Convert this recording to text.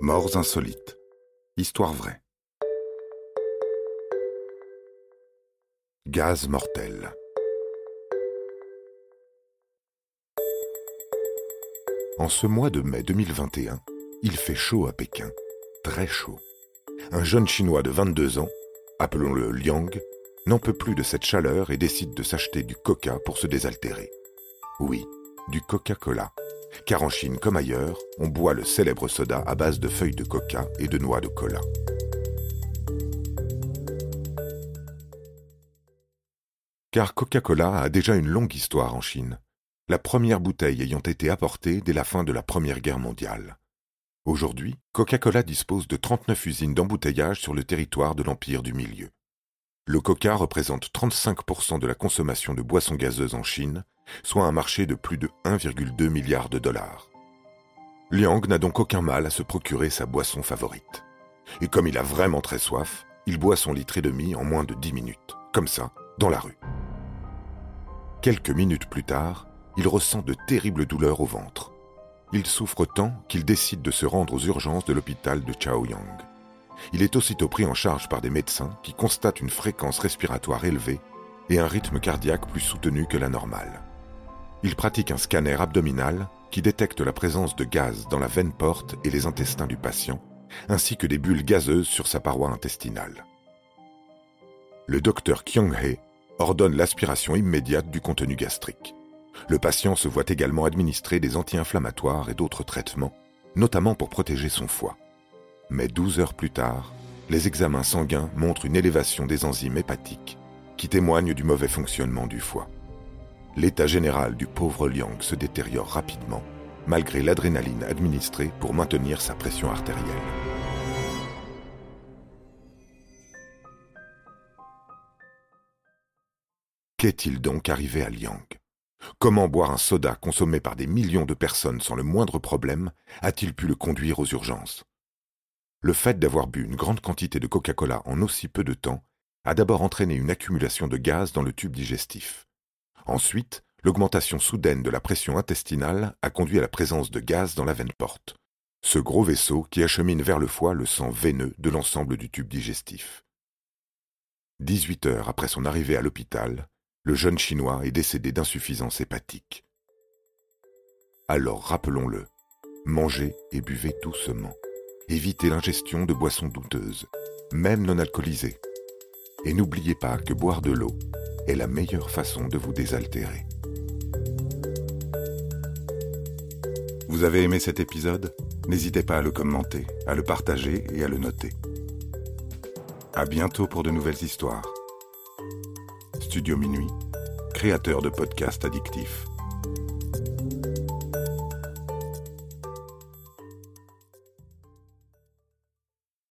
Morts insolites. Histoire vraie. Gaz mortel. En ce mois de mai 2021, il fait chaud à Pékin, très chaud. Un jeune Chinois de 22 ans, appelons-le Liang, n'en peut plus de cette chaleur et décide de s'acheter du coca pour se désaltérer. Oui, du Coca-Cola car en Chine comme ailleurs, on boit le célèbre soda à base de feuilles de coca et de noix de cola. Car Coca-Cola a déjà une longue histoire en Chine, la première bouteille ayant été apportée dès la fin de la Première Guerre mondiale. Aujourd'hui, Coca-Cola dispose de 39 usines d'embouteillage sur le territoire de l'Empire du Milieu. Le coca représente 35% de la consommation de boissons gazeuses en Chine soit un marché de plus de 1,2 milliard de dollars. Liang n'a donc aucun mal à se procurer sa boisson favorite. Et comme il a vraiment très soif, il boit son litre et demi en moins de 10 minutes, comme ça, dans la rue. Quelques minutes plus tard, il ressent de terribles douleurs au ventre. Il souffre tant qu'il décide de se rendre aux urgences de l'hôpital de Chaoyang. Il est aussitôt pris en charge par des médecins qui constatent une fréquence respiratoire élevée et un rythme cardiaque plus soutenu que la normale. Il pratique un scanner abdominal qui détecte la présence de gaz dans la veine porte et les intestins du patient, ainsi que des bulles gazeuses sur sa paroi intestinale. Le docteur Kyung-hee ordonne l'aspiration immédiate du contenu gastrique. Le patient se voit également administrer des anti-inflammatoires et d'autres traitements, notamment pour protéger son foie. Mais 12 heures plus tard, les examens sanguins montrent une élévation des enzymes hépatiques qui témoignent du mauvais fonctionnement du foie l'état général du pauvre Liang se détériore rapidement, malgré l'adrénaline administrée pour maintenir sa pression artérielle. Qu'est-il donc arrivé à Liang? Comment boire un soda consommé par des millions de personnes sans le moindre problème a-t-il pu le conduire aux urgences? Le fait d'avoir bu une grande quantité de Coca-Cola en aussi peu de temps a d'abord entraîné une accumulation de gaz dans le tube digestif. Ensuite, l'augmentation soudaine de la pression intestinale a conduit à la présence de gaz dans la veine porte, ce gros vaisseau qui achemine vers le foie le sang veineux de l'ensemble du tube digestif. 18 heures après son arrivée à l'hôpital, le jeune Chinois est décédé d'insuffisance hépatique. Alors rappelons-le, mangez et buvez doucement. Évitez l'ingestion de boissons douteuses, même non alcoolisées. Et n'oubliez pas que boire de l'eau est la meilleure façon de vous désaltérer. Vous avez aimé cet épisode? N'hésitez pas à le commenter, à le partager et à le noter. À bientôt pour de nouvelles histoires. Studio Minuit, créateur de podcasts addictifs.